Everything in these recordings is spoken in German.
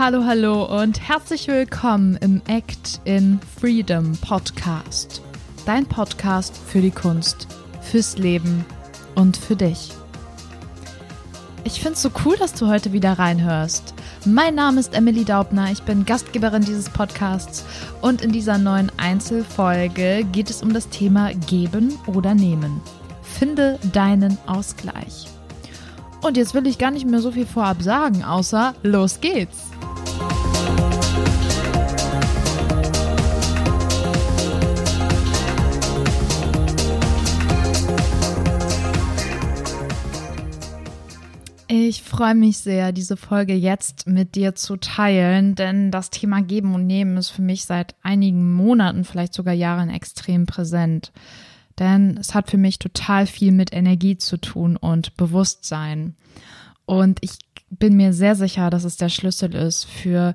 Hallo, hallo und herzlich willkommen im Act in Freedom Podcast. Dein Podcast für die Kunst, fürs Leben und für dich. Ich finde es so cool, dass du heute wieder reinhörst. Mein Name ist Emily Daubner, ich bin Gastgeberin dieses Podcasts und in dieser neuen Einzelfolge geht es um das Thema Geben oder Nehmen. Finde deinen Ausgleich. Und jetzt will ich gar nicht mehr so viel vorab sagen, außer los geht's. Freue mich sehr, diese Folge jetzt mit dir zu teilen, denn das Thema Geben und Nehmen ist für mich seit einigen Monaten, vielleicht sogar Jahren extrem präsent. Denn es hat für mich total viel mit Energie zu tun und Bewusstsein. Und ich bin mir sehr sicher, dass es der Schlüssel ist für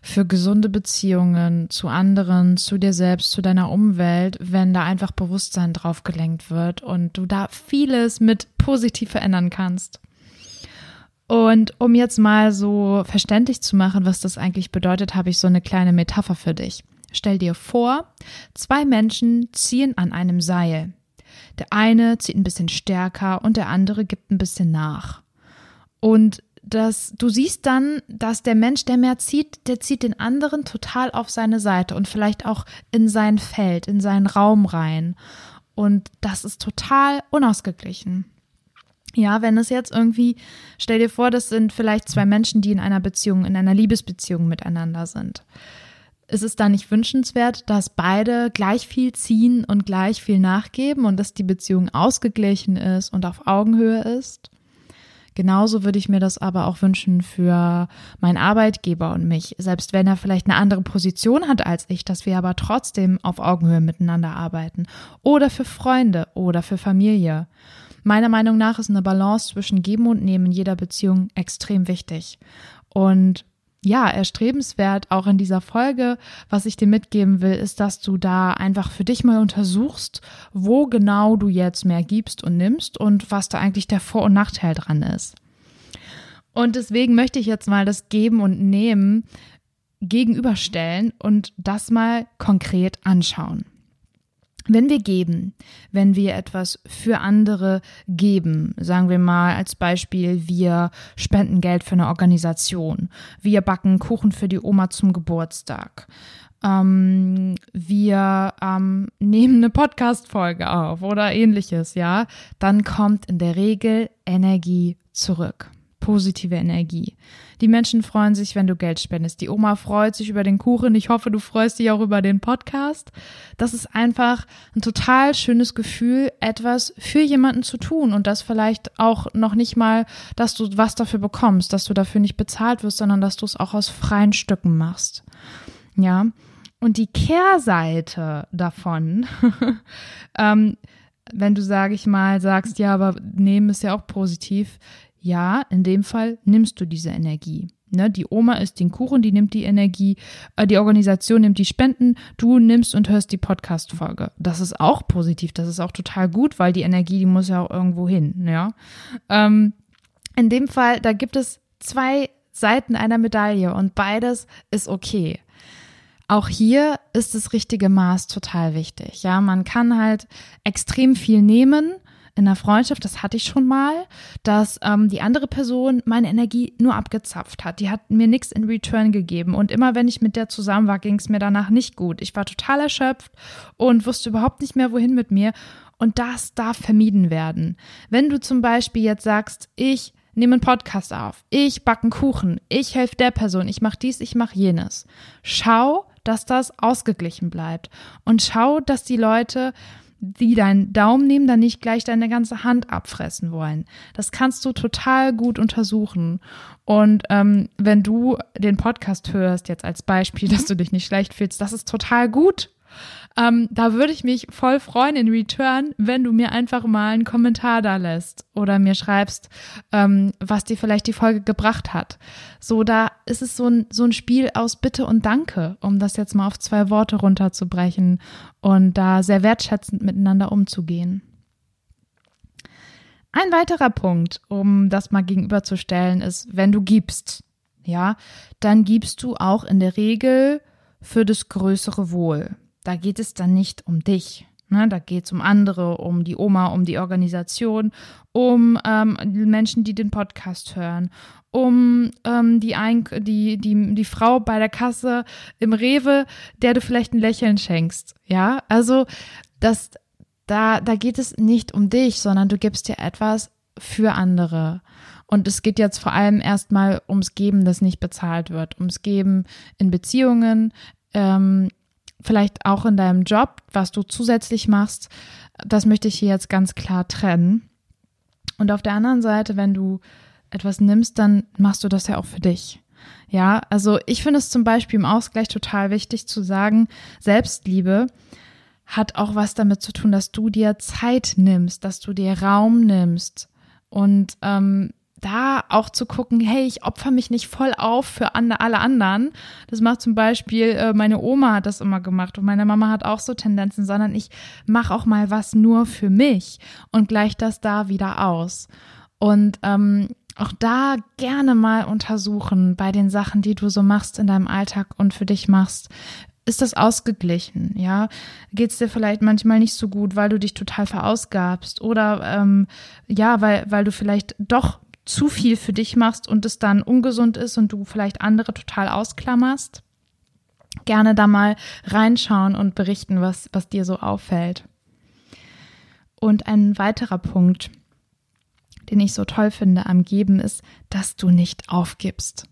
für gesunde Beziehungen zu anderen, zu dir selbst, zu deiner Umwelt, wenn da einfach Bewusstsein drauf gelenkt wird und du da vieles mit positiv verändern kannst. Und um jetzt mal so verständlich zu machen, was das eigentlich bedeutet, habe ich so eine kleine Metapher für dich. Stell dir vor, zwei Menschen ziehen an einem Seil. Der eine zieht ein bisschen stärker und der andere gibt ein bisschen nach. Und das, du siehst dann, dass der Mensch, der mehr zieht, der zieht den anderen total auf seine Seite und vielleicht auch in sein Feld, in seinen Raum rein. Und das ist total unausgeglichen. Ja, wenn es jetzt irgendwie, stell dir vor, das sind vielleicht zwei Menschen, die in einer Beziehung, in einer Liebesbeziehung miteinander sind. Ist es da nicht wünschenswert, dass beide gleich viel ziehen und gleich viel nachgeben und dass die Beziehung ausgeglichen ist und auf Augenhöhe ist? Genauso würde ich mir das aber auch wünschen für meinen Arbeitgeber und mich, selbst wenn er vielleicht eine andere Position hat als ich, dass wir aber trotzdem auf Augenhöhe miteinander arbeiten. Oder für Freunde oder für Familie. Meiner Meinung nach ist eine Balance zwischen Geben und Nehmen in jeder Beziehung extrem wichtig. Und ja, erstrebenswert auch in dieser Folge, was ich dir mitgeben will, ist, dass du da einfach für dich mal untersuchst, wo genau du jetzt mehr gibst und nimmst und was da eigentlich der Vor- und Nachteil dran ist. Und deswegen möchte ich jetzt mal das Geben und Nehmen gegenüberstellen und das mal konkret anschauen. Wenn wir geben, wenn wir etwas für andere geben, sagen wir mal als Beispiel, wir spenden Geld für eine Organisation, wir backen Kuchen für die Oma zum Geburtstag, ähm, wir ähm, nehmen eine Podcast-Folge auf oder ähnliches, ja, dann kommt in der Regel Energie zurück positive Energie. Die Menschen freuen sich, wenn du Geld spendest. Die Oma freut sich über den Kuchen. Ich hoffe, du freust dich auch über den Podcast. Das ist einfach ein total schönes Gefühl, etwas für jemanden zu tun und das vielleicht auch noch nicht mal, dass du was dafür bekommst, dass du dafür nicht bezahlt wirst, sondern dass du es auch aus freien Stücken machst. Ja. Und die Kehrseite davon, ähm, wenn du, sage ich mal, sagst, ja, aber nehmen ist ja auch positiv, ja, in dem Fall nimmst du diese Energie. Ne, die Oma isst den Kuchen, die nimmt die Energie, äh, die Organisation nimmt die Spenden, du nimmst und hörst die Podcast-Folge. Das ist auch positiv, das ist auch total gut, weil die Energie, die muss ja auch irgendwo hin, ja. Ähm, in dem Fall, da gibt es zwei Seiten einer Medaille und beides ist okay. Auch hier ist das richtige Maß total wichtig. Ja, man kann halt extrem viel nehmen in einer Freundschaft, das hatte ich schon mal, dass ähm, die andere Person meine Energie nur abgezapft hat. Die hat mir nichts in Return gegeben. Und immer wenn ich mit der zusammen war, ging es mir danach nicht gut. Ich war total erschöpft und wusste überhaupt nicht mehr, wohin mit mir. Und das darf vermieden werden. Wenn du zum Beispiel jetzt sagst, ich nehme einen Podcast auf, ich backe einen Kuchen, ich helfe der Person, ich mache dies, ich mache jenes. Schau, dass das ausgeglichen bleibt. Und schau, dass die Leute die deinen Daumen nehmen, dann nicht gleich deine ganze Hand abfressen wollen. Das kannst du total gut untersuchen. Und ähm, wenn du den Podcast hörst, jetzt als Beispiel, dass du dich nicht schlecht fühlst, das ist total gut. Ähm, da würde ich mich voll freuen in Return, wenn du mir einfach mal einen Kommentar da lässt oder mir schreibst, ähm, was dir vielleicht die Folge gebracht hat. So, da ist es so ein, so ein Spiel aus Bitte und Danke, um das jetzt mal auf zwei Worte runterzubrechen und da sehr wertschätzend miteinander umzugehen. Ein weiterer Punkt, um das mal gegenüberzustellen, ist, wenn du gibst. ja, dann gibst du auch in der Regel für das größere Wohl. Da geht es dann nicht um dich. Ne, da geht es um andere, um die Oma, um die Organisation, um ähm, Menschen, die den Podcast hören, um ähm, die, Ein die, die, die Frau bei der Kasse im Rewe, der du vielleicht ein Lächeln schenkst. Ja, also das, da, da geht es nicht um dich, sondern du gibst dir etwas für andere. Und es geht jetzt vor allem erstmal ums Geben, das nicht bezahlt wird, ums Geben in Beziehungen, ähm, vielleicht auch in deinem Job, was du zusätzlich machst. Das möchte ich hier jetzt ganz klar trennen. Und auf der anderen Seite, wenn du etwas nimmst, dann machst du das ja auch für dich. Ja, also ich finde es zum Beispiel im Ausgleich total wichtig zu sagen, Selbstliebe hat auch was damit zu tun, dass du dir Zeit nimmst, dass du dir Raum nimmst und ähm, da auch zu gucken, hey, ich opfer mich nicht voll auf für alle anderen. Das macht zum Beispiel, äh, meine Oma hat das immer gemacht und meine Mama hat auch so Tendenzen, sondern ich mache auch mal was nur für mich und gleich das da wieder aus. Und ähm, auch da gerne mal untersuchen bei den Sachen, die du so machst in deinem Alltag und für dich machst. Ist das ausgeglichen? Ja, geht es dir vielleicht manchmal nicht so gut, weil du dich total verausgabst oder ähm, ja, weil weil du vielleicht doch zu viel für dich machst und es dann ungesund ist und du vielleicht andere total ausklammerst, gerne da mal reinschauen und berichten, was, was dir so auffällt. Und ein weiterer Punkt, den ich so toll finde am Geben, ist, dass du nicht aufgibst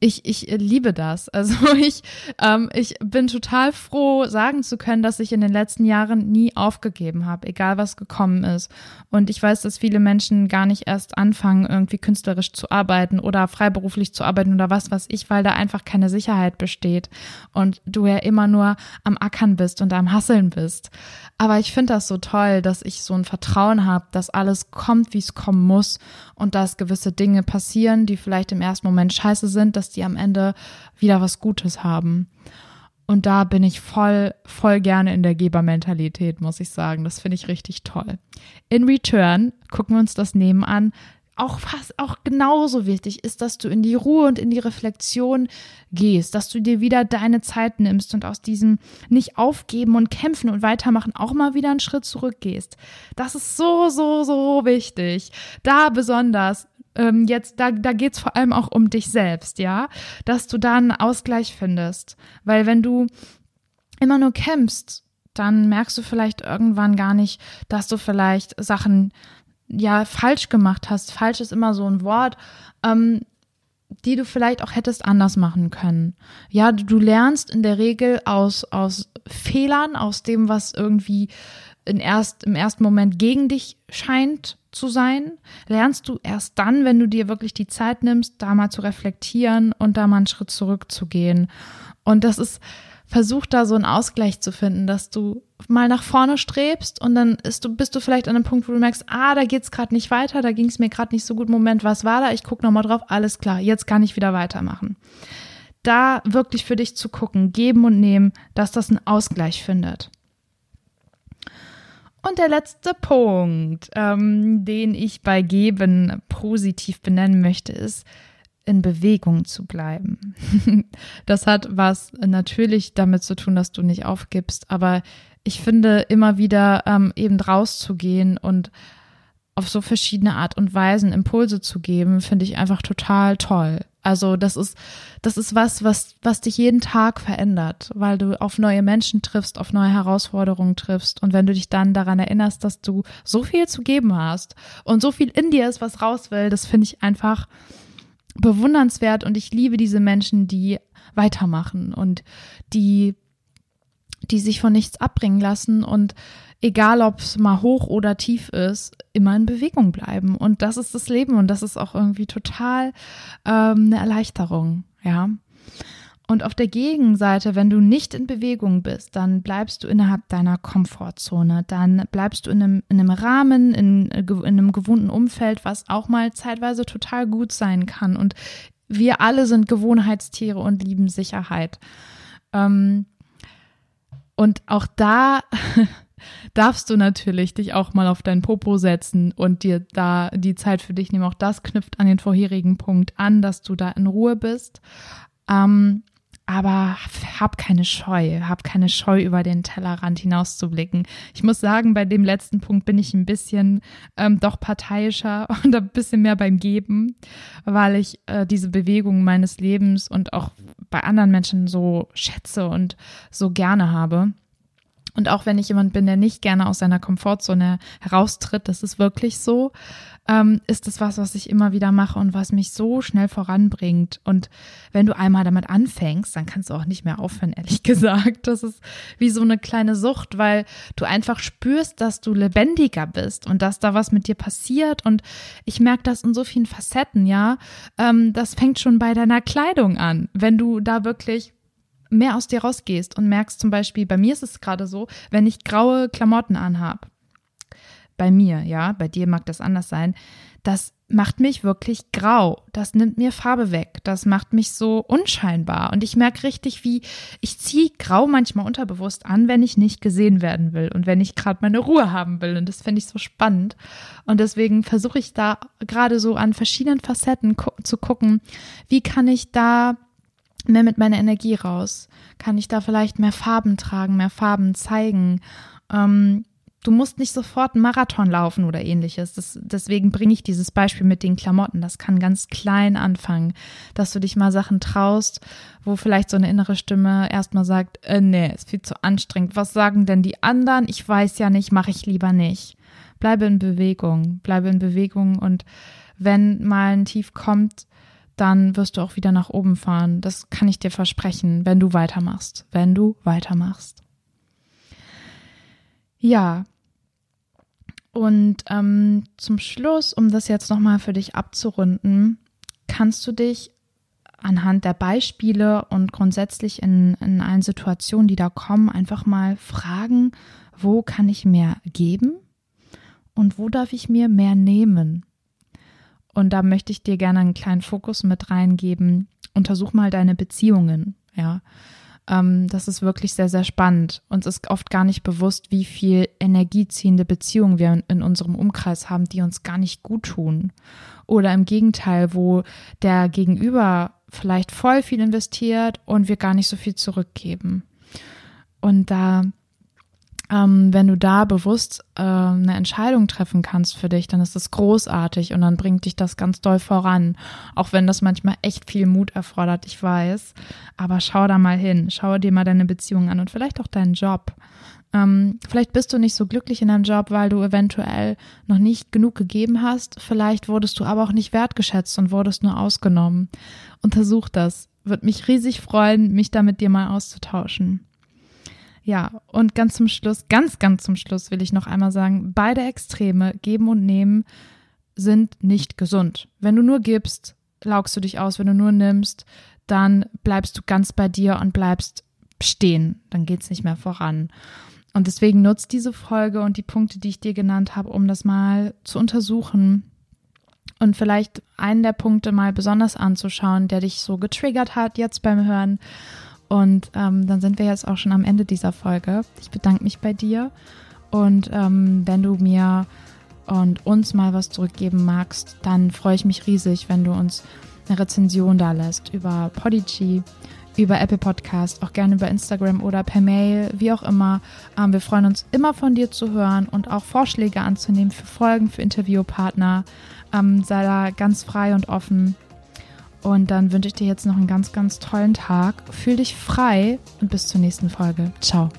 ich, ich liebe das. Also ich, ähm, ich bin total froh, sagen zu können, dass ich in den letzten Jahren nie aufgegeben habe, egal was gekommen ist. Und ich weiß, dass viele Menschen gar nicht erst anfangen, irgendwie künstlerisch zu arbeiten oder freiberuflich zu arbeiten oder was weiß ich, weil da einfach keine Sicherheit besteht und du ja immer nur am Ackern bist und am Hasseln bist. Aber ich finde das so toll, dass ich so ein Vertrauen habe, dass alles kommt, wie es kommen muss und dass gewisse Dinge passieren, die vielleicht im ersten Moment scheiße sind, dass die am Ende wieder was Gutes haben. Und da bin ich voll, voll gerne in der Gebermentalität, muss ich sagen. Das finde ich richtig toll. In Return gucken wir uns das nebenan auch fast auch genauso wichtig ist, dass du in die Ruhe und in die Reflexion gehst, dass du dir wieder deine Zeit nimmst und aus diesem nicht aufgeben und kämpfen und weitermachen auch mal wieder einen Schritt zurückgehst. Das ist so, so, so wichtig. Da besonders ähm, jetzt, da, da geht es vor allem auch um dich selbst, ja, dass du da einen Ausgleich findest. Weil wenn du immer nur kämpfst, dann merkst du vielleicht irgendwann gar nicht, dass du vielleicht Sachen ja falsch gemacht hast. Falsch ist immer so ein Wort, ähm, die du vielleicht auch hättest anders machen können. Ja, du, lernst in der Regel aus, aus Fehlern, aus dem, was irgendwie in erst, im ersten Moment gegen dich scheint zu sein, lernst du erst dann, wenn du dir wirklich die Zeit nimmst, da mal zu reflektieren und da mal einen Schritt zurückzugehen. Und das ist, versuch da so einen Ausgleich zu finden, dass du mal nach vorne strebst und dann ist du, bist du vielleicht an einem Punkt, wo du merkst, ah, da geht's gerade nicht weiter, da ging es mir gerade nicht so gut. Moment, was war da? Ich gucke nochmal drauf, alles klar, jetzt kann ich wieder weitermachen. Da wirklich für dich zu gucken, geben und nehmen, dass das einen Ausgleich findet. Und der letzte Punkt, ähm, den ich bei Geben positiv benennen möchte, ist, in Bewegung zu bleiben. das hat was natürlich damit zu tun, dass du nicht aufgibst, aber ich finde immer wieder ähm, eben rauszugehen und auf so verschiedene Art und Weisen Impulse zu geben, finde ich einfach total toll. Also das ist, das ist was, was, was dich jeden Tag verändert, weil du auf neue Menschen triffst, auf neue Herausforderungen triffst. Und wenn du dich dann daran erinnerst, dass du so viel zu geben hast und so viel in dir ist, was raus will, das finde ich einfach bewundernswert und ich liebe diese Menschen, die weitermachen und die, die sich von nichts abbringen lassen und egal ob es mal hoch oder tief ist, immer in Bewegung bleiben. Und das ist das Leben und das ist auch irgendwie total ähm, eine Erleichterung, ja. Und auf der Gegenseite, wenn du nicht in Bewegung bist, dann bleibst du innerhalb deiner Komfortzone. Dann bleibst du in einem, in einem Rahmen, in, in einem gewohnten Umfeld, was auch mal zeitweise total gut sein kann. Und wir alle sind Gewohnheitstiere und lieben Sicherheit. Ähm, und auch da darfst du natürlich dich auch mal auf dein Popo setzen und dir da die Zeit für dich nehmen. Auch das knüpft an den vorherigen Punkt an, dass du da in Ruhe bist. Ähm, aber hab keine Scheu, hab keine Scheu, über den Tellerrand hinauszublicken. Ich muss sagen, bei dem letzten Punkt bin ich ein bisschen ähm, doch parteiischer und ein bisschen mehr beim Geben, weil ich äh, diese Bewegung meines Lebens und auch bei anderen Menschen so schätze und so gerne habe. Und auch wenn ich jemand bin, der nicht gerne aus seiner Komfortzone heraustritt, das ist wirklich so, ähm, ist es was, was ich immer wieder mache und was mich so schnell voranbringt. Und wenn du einmal damit anfängst, dann kannst du auch nicht mehr aufhören, ehrlich gesagt. Das ist wie so eine kleine Sucht, weil du einfach spürst, dass du lebendiger bist und dass da was mit dir passiert. Und ich merke das in so vielen Facetten, ja. Ähm, das fängt schon bei deiner Kleidung an. Wenn du da wirklich mehr aus dir rausgehst und merkst zum Beispiel, bei mir ist es gerade so, wenn ich graue Klamotten anhab, bei mir, ja, bei dir mag das anders sein, das macht mich wirklich grau. Das nimmt mir Farbe weg. Das macht mich so unscheinbar. Und ich merke richtig, wie ich ziehe grau manchmal unterbewusst an, wenn ich nicht gesehen werden will und wenn ich gerade meine Ruhe haben will. Und das finde ich so spannend. Und deswegen versuche ich da gerade so an verschiedenen Facetten zu gucken, wie kann ich da mehr mit meiner Energie raus? Kann ich da vielleicht mehr Farben tragen, mehr Farben zeigen? Ähm, du musst nicht sofort einen Marathon laufen oder ähnliches. Das, deswegen bringe ich dieses Beispiel mit den Klamotten. Das kann ganz klein anfangen, dass du dich mal Sachen traust, wo vielleicht so eine innere Stimme erstmal sagt, äh, nee, ist viel zu anstrengend. Was sagen denn die anderen? Ich weiß ja nicht, mache ich lieber nicht. Bleibe in Bewegung, bleibe in Bewegung und wenn mal ein Tief kommt, dann wirst du auch wieder nach oben fahren. Das kann ich dir versprechen, wenn du weitermachst. Wenn du weitermachst. Ja. Und ähm, zum Schluss, um das jetzt nochmal für dich abzurunden, kannst du dich anhand der Beispiele und grundsätzlich in, in allen Situationen, die da kommen, einfach mal fragen, wo kann ich mehr geben und wo darf ich mir mehr nehmen? Und da möchte ich dir gerne einen kleinen Fokus mit reingeben. Untersuch mal deine Beziehungen, ja. Ähm, das ist wirklich sehr, sehr spannend. Uns ist oft gar nicht bewusst, wie viel energieziehende Beziehungen wir in, unserem Umkreis haben, die uns gar nicht gut tun. Oder im Gegenteil, wo der Gegenüber vielleicht voll viel investiert und wir gar nicht so viel zurückgeben. Und da ähm, wenn du da bewusst äh, eine Entscheidung treffen kannst für dich, dann ist das großartig und dann bringt dich das ganz doll voran. Auch wenn das manchmal echt viel Mut erfordert, ich weiß. Aber schau da mal hin, schau dir mal deine Beziehung an und vielleicht auch deinen Job. Ähm, vielleicht bist du nicht so glücklich in deinem Job, weil du eventuell noch nicht genug gegeben hast. Vielleicht wurdest du aber auch nicht wertgeschätzt und wurdest nur ausgenommen. Untersuch das. Würde mich riesig freuen, mich da mit dir mal auszutauschen. Ja, und ganz zum Schluss, ganz, ganz zum Schluss will ich noch einmal sagen, beide Extreme, geben und nehmen, sind nicht gesund. Wenn du nur gibst, laugst du dich aus. Wenn du nur nimmst, dann bleibst du ganz bei dir und bleibst stehen. Dann geht es nicht mehr voran. Und deswegen nutzt diese Folge und die Punkte, die ich dir genannt habe, um das mal zu untersuchen und vielleicht einen der Punkte mal besonders anzuschauen, der dich so getriggert hat jetzt beim Hören und ähm, dann sind wir jetzt auch schon am Ende dieser Folge. Ich bedanke mich bei dir. Und ähm, wenn du mir und uns mal was zurückgeben magst, dann freue ich mich riesig, wenn du uns eine Rezension da lässt über Podigy, über Apple Podcast, auch gerne über Instagram oder per Mail, wie auch immer. Ähm, wir freuen uns immer von dir zu hören und auch Vorschläge anzunehmen für Folgen, für Interviewpartner. Ähm, sei da ganz frei und offen. Und dann wünsche ich dir jetzt noch einen ganz, ganz tollen Tag. Fühl dich frei und bis zur nächsten Folge. Ciao.